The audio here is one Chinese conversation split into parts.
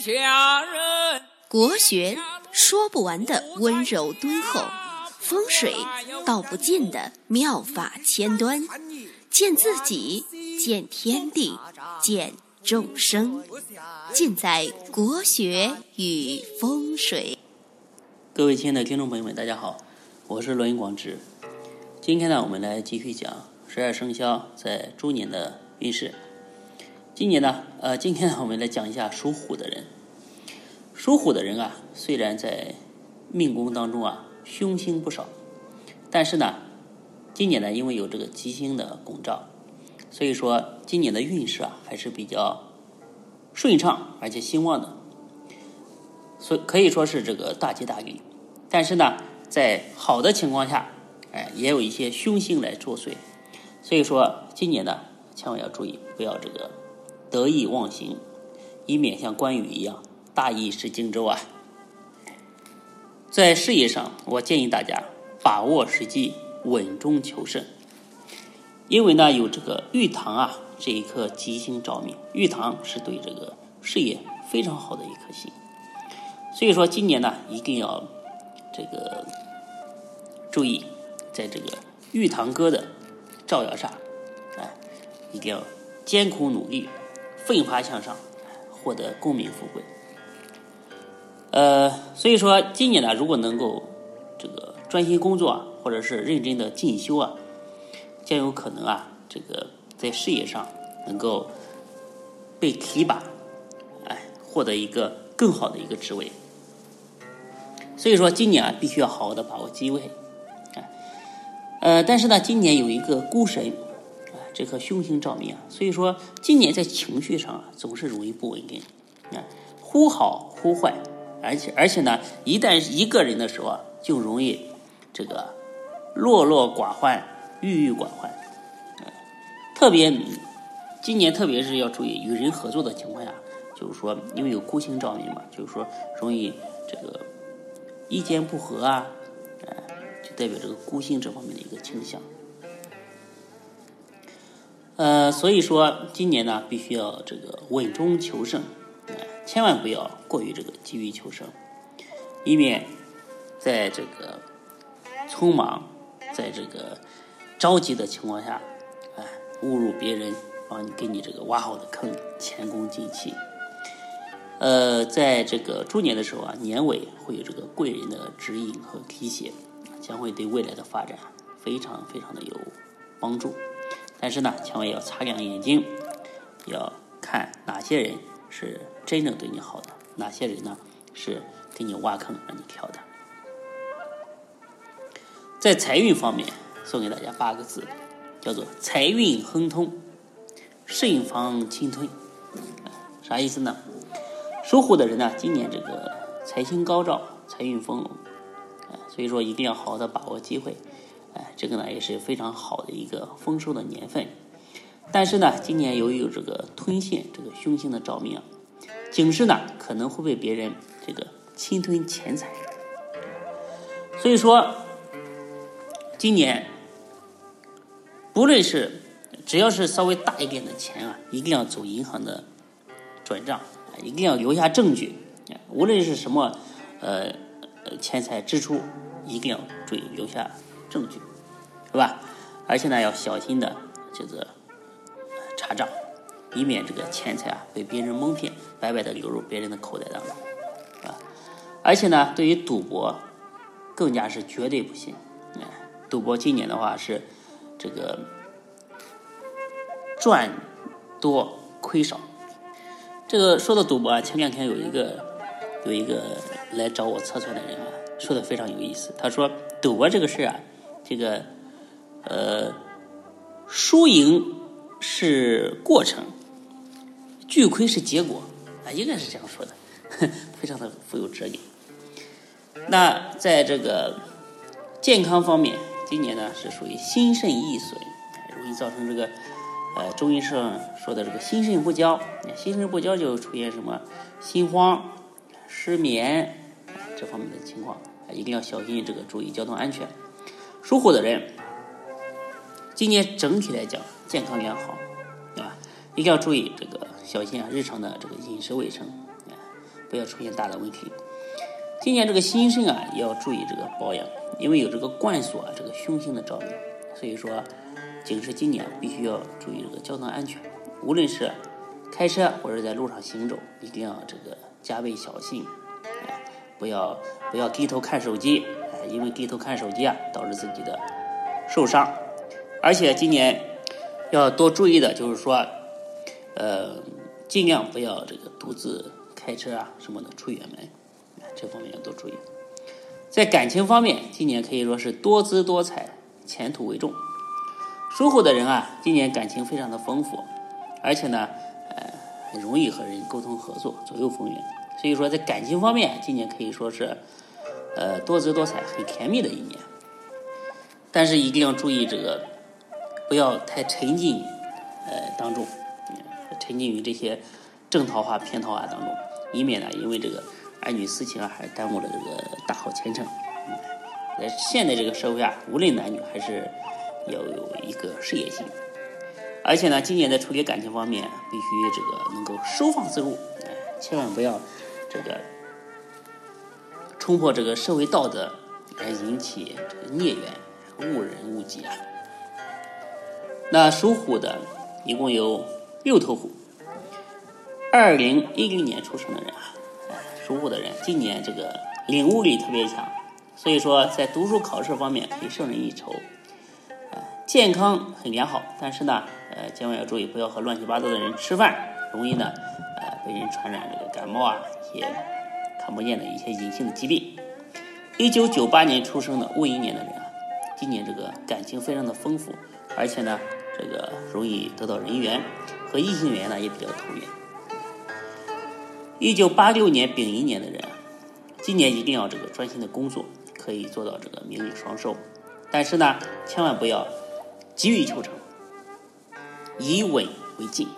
下人。国学说不完的温柔敦厚，风水道不尽的妙法千端，见自己，见天地，见众生，尽在国学与风水。各位亲爱的听众朋友们，大家好，我是罗云广志。今天呢，我们来继续讲十二生肖在猪年的运势。今年呢，呃，今天呢，我们来讲一下属虎的人。属虎的人啊，虽然在命宫当中啊凶星不少，但是呢，今年呢，因为有这个吉星的拱照，所以说今年的运势啊还是比较顺畅而且兴旺的，所可以说是这个大吉大利。但是呢，在好的情况下，哎，也有一些凶星来作祟，所以说今年呢，千万要注意，不要这个。得意忘形，以免像关羽一样大意失荆州啊！在事业上，我建议大家把握时机，稳中求胜。因为呢，有这个玉堂啊这一颗吉星照命，玉堂是对这个事业非常好的一颗星。所以说，今年呢，一定要这个注意，在这个玉堂哥的照耀下，哎，一定要艰苦努力。奋发向上，获得功名富贵。呃，所以说今年呢，如果能够这个专心工作，或者是认真的进修啊，将有可能啊，这个在事业上能够被提拔，哎，获得一个更好的一个职位。所以说今年啊，必须要好好的把握机会。呃，但是呢，今年有一个孤神。这颗凶星照明啊，所以说今年在情绪上啊总是容易不稳定，啊，忽好忽坏，而且而且呢，一旦一个人的时候啊，就容易这个落落寡欢、郁郁寡欢，特别今年特别是要注意与人合作的情况下，就是说因为有孤星照明嘛，就是说容易这个意见不合啊，哎，就代表这个孤星这方面的一个倾向。呃，所以说今年呢，必须要这个稳中求胜，千万不要过于这个急于求胜，以免在这个匆忙、在这个着急的情况下，哎，误入别人帮你给你这个挖好的坑，前功尽弃。呃，在这个猪年的时候啊，年尾会有这个贵人的指引和提携，将会对未来的发展非常非常的有帮助。但是呢，千万要擦亮眼睛，要看哪些人是真正对你好的，哪些人呢是给你挖坑让你跳的。在财运方面，送给大家八个字，叫做财运亨通，慎防侵吞。啥意思呢？属虎的人呢，今年这个财星高照，财运丰隆，所以说一定要好好的把握机会。这个呢也是非常好的一个丰收的年份，但是呢，今年由于有这个吞陷这个凶星的照命啊，警示呢可能会被别人这个侵吞钱财，所以说今年不论是只要是稍微大一点的钱啊，一定要走银行的转账，一定要留下证据，无论是什么呃钱财支出，一定要注意留下。证据，是吧？而且呢，要小心的，就是查账，以免这个钱财啊被别人蒙骗，白白的流入别人的口袋当中，啊！而且呢，对于赌博，更加是绝对不行。哎，赌博今年的话是这个赚多亏少。这个说到赌博啊，前两天有一个有一个来找我测算的人啊，说的非常有意思。他说，赌博这个事啊。这个，呃，输赢是过程，巨亏是结果啊，应该是这样说的，非常的富有哲理。那在这个健康方面，今年呢是属于心肾易损，容易造成这个呃中医上说的这个心肾不交，心肾不交就出现什么心慌、失眠这方面的情况，一定要小心这个注意交通安全。属虎的人，今年整体来讲健康良好，对吧？一定要注意这个小心啊，日常的这个饮食卫生啊，不要出现大的问题。今年这个心肾啊，也要注意这个保养，因为有这个冠锁啊，这个凶星的照明，所以说警示今年必须要注意这个交通安全，无论是开车或者在路上行走，一定要这个加倍小心，哎，不要不要低头看手机，哎，因为低头看手机啊，导致自己的受伤，而且今年要多注意的就是说，呃，尽量不要这个独自开车啊什么的出远门。这方面要多注意，在感情方面，今年可以说是多姿多彩，前途为重。属虎的人啊，今年感情非常的丰富，而且呢，呃，容易和人沟通合作，左右逢源。所以说，在感情方面，今年可以说是，呃，多姿多彩，很甜蜜的一年。但是一定要注意这个，不要太沉浸，呃，当中，沉浸于这些正桃花、偏桃花当中，以免呢，因为这个。儿女私情啊，还耽误了这个大好前程。在现在这个社会啊，无论男女，还是要有一个事业心。而且呢，今年在处理感情方面，必须这个能够收放自如，千万不要这个冲破这个社会道德，而引起这个孽缘，误人误己啊。那属虎的一共有六头虎，二零一零年出生的人啊。属虎的人今年这个领悟力特别强，所以说在读书考试方面可以胜人一筹。健康很良好，但是呢，呃，千万要注意不要和乱七八糟的人吃饭，容易呢，呃，被人传染这个感冒啊，一些看不见的一些隐性的疾病。一九九八年出生的戊寅年的人啊，今年这个感情非常的丰富，而且呢，这个容易得到人缘，和异性缘呢也比较投缘。一九八六年丙寅年的人，今年一定要这个专心的工作，可以做到这个名利双收。但是呢，千万不要急于求成，以稳为进，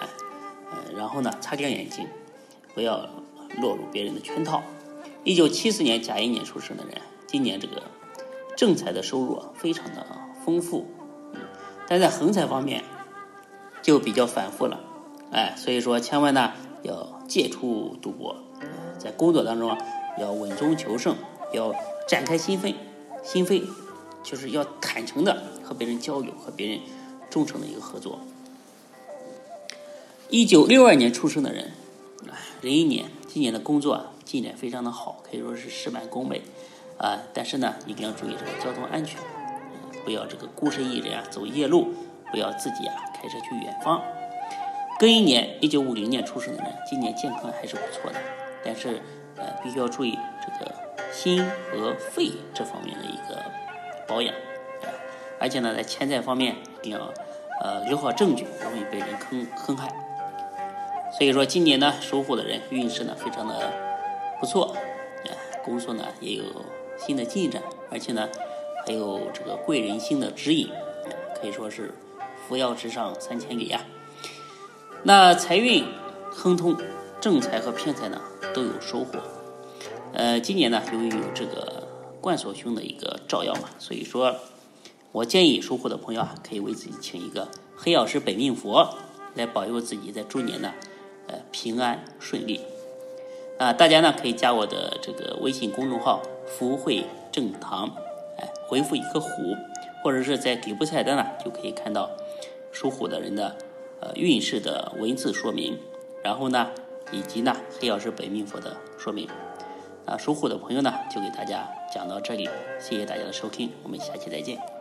哎，呃，然后呢，擦亮眼睛，不要落入别人的圈套。一九七四年甲寅年出生的人，今年这个正财的收入啊，非常的丰富，但在横财方面就比较反复了，哎，所以说千万呢。要戒除赌博，在工作当中啊，要稳中求胜，要展开心扉，心扉就是要坦诚的和别人交流，和别人忠诚的一个合作。一九六二年出生的人，零一年，今年的工作啊进展非常的好，可以说是事半功倍啊。但是呢，一定要注意这个交通安全，不要这个孤身一人啊走夜路，不要自己啊开车去远方。庚寅年，一九五零年出生的人，今年健康还是不错的，但是呃，必须要注意这个心和肺这方面的一个保养，而且呢，在钱财方面一定要呃留好证据，容易被人坑坑害。所以说，今年呢，属虎的人运势呢非常的不错，呃，工作呢也有新的进展，而且呢还有这个贵人星的指引，可以说是扶摇直上三千里呀。那财运亨通，正财和偏财呢都有收获。呃，今年呢由于有这个冠锁凶的一个照耀嘛，所以说，我建议收获的朋友啊，可以为自己请一个黑曜石本命佛，来保佑自己在猪年呢，呃平安顺利。啊，大家呢可以加我的这个微信公众号“福慧正堂”，回复一个虎，或者是在底部菜单呢就可以看到属虎的人的。呃，运势的文字说明，然后呢，以及呢黑曜石本命佛的说明。啊，属虎的朋友呢，就给大家讲到这里，谢谢大家的收听，我们下期再见。